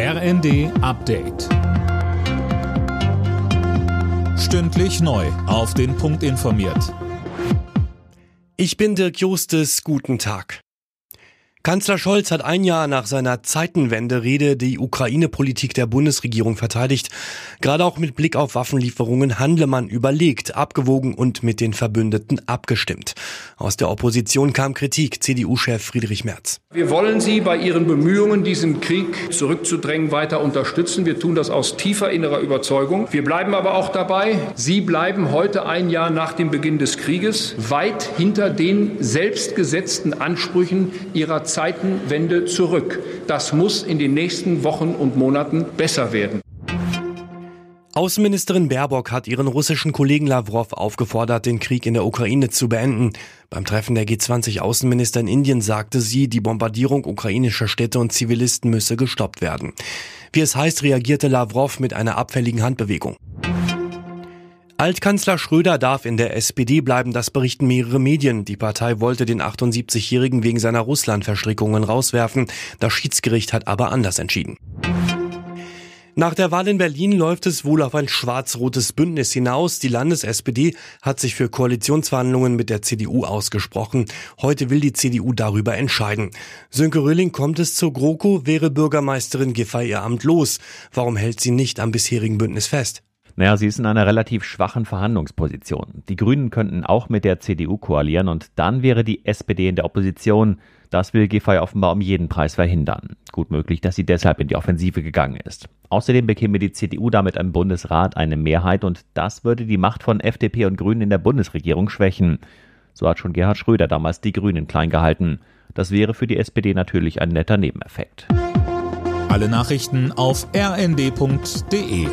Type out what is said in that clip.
RND Update. Stündlich neu. Auf den Punkt informiert. Ich bin Dirk Justes. Guten Tag. Kanzler Scholz hat ein Jahr nach seiner Zeitenwende-Rede die Ukraine-Politik der Bundesregierung verteidigt. Gerade auch mit Blick auf Waffenlieferungen handle man überlegt, abgewogen und mit den Verbündeten abgestimmt. Aus der Opposition kam Kritik, CDU-Chef Friedrich Merz. Wir wollen Sie bei Ihren Bemühungen, diesen Krieg zurückzudrängen, weiter unterstützen. Wir tun das aus tiefer innerer Überzeugung. Wir bleiben aber auch dabei, Sie bleiben heute ein Jahr nach dem Beginn des Krieges weit hinter den selbstgesetzten Ansprüchen Ihrer Zeitenwende zurück. Das muss in den nächsten Wochen und Monaten besser werden. Außenministerin Baerbock hat ihren russischen Kollegen Lavrov aufgefordert, den Krieg in der Ukraine zu beenden. Beim Treffen der G20-Außenminister in Indien sagte sie, die Bombardierung ukrainischer Städte und Zivilisten müsse gestoppt werden. Wie es heißt, reagierte Lavrov mit einer abfälligen Handbewegung. Altkanzler Schröder darf in der SPD bleiben, das berichten mehrere Medien. Die Partei wollte den 78-Jährigen wegen seiner Russland-Verstrickungen rauswerfen. Das Schiedsgericht hat aber anders entschieden. Nach der Wahl in Berlin läuft es wohl auf ein schwarz-rotes Bündnis hinaus. Die Landes-SPD hat sich für Koalitionsverhandlungen mit der CDU ausgesprochen. Heute will die CDU darüber entscheiden. Sönke Röhling kommt es zur GroKo, wäre Bürgermeisterin Giffey ihr Amt los. Warum hält sie nicht am bisherigen Bündnis fest? Naja, sie ist in einer relativ schwachen Verhandlungsposition. Die Grünen könnten auch mit der CDU koalieren und dann wäre die SPD in der Opposition. Das will Giffey offenbar um jeden Preis verhindern. Gut möglich, dass sie deshalb in die Offensive gegangen ist. Außerdem bekäme die CDU damit im Bundesrat eine Mehrheit und das würde die Macht von FDP und Grünen in der Bundesregierung schwächen. So hat schon Gerhard Schröder damals die Grünen klein gehalten. Das wäre für die SPD natürlich ein netter Nebeneffekt. Alle Nachrichten auf rnd.de